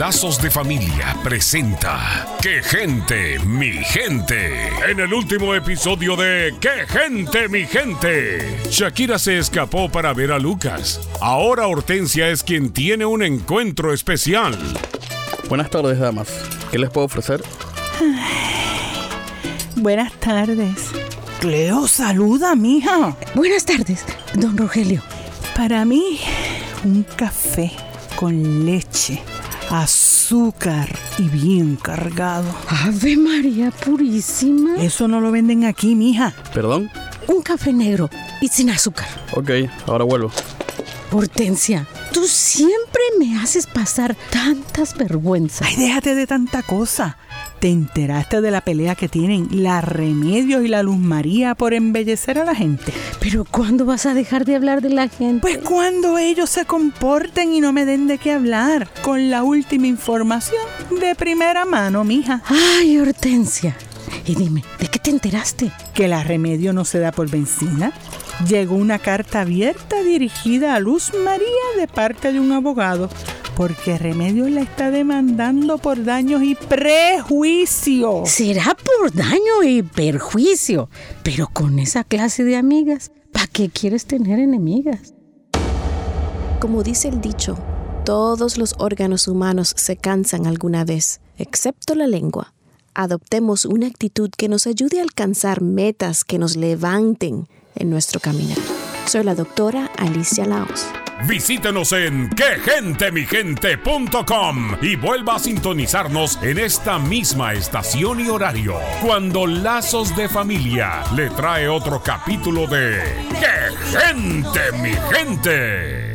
Lazos de Familia presenta ¡Qué gente, mi gente! En el último episodio de ¡Qué gente, mi gente! Shakira se escapó para ver a Lucas. Ahora Hortensia es quien tiene un encuentro especial. Buenas tardes, damas. ¿Qué les puedo ofrecer? Buenas tardes. Cleo, saluda, mija. Buenas tardes, don Rogelio. Para mí, un café con leche, azúcar y bien cargado. Ave María Purísima. Eso no lo venden aquí, mija. ¿Perdón? Un café negro y sin azúcar. Ok, ahora vuelvo. Hortensia, tú siempre me haces pasar tantas vergüenzas. Ay, déjate de tanta cosa. ¿Te enteraste de la pelea que tienen la Remedios y la Luz María por embellecer a la gente? Pero ¿cuándo vas a dejar de hablar de la gente? Pues cuando ellos se comporten y no me den de qué hablar, con la última información de primera mano, mija. Ay, Hortensia. Y dime, ¿de qué te enteraste? Que la Remedio no se da por vencida. Llegó una carta abierta dirigida a Luz María de parte de un abogado porque Remedios la está demandando por daños y prejuicio. Será por daño y perjuicio, pero con esa clase de amigas, ¿para qué quieres tener enemigas? Como dice el dicho, todos los órganos humanos se cansan alguna vez, excepto la lengua. Adoptemos una actitud que nos ayude a alcanzar metas que nos levanten en nuestro caminar. Soy la doctora Alicia Laos. Visítenos en quegentemigente.com y vuelva a sintonizarnos en esta misma estación y horario cuando Lazos de Familia le trae otro capítulo de ¡Qué gente, mi gente!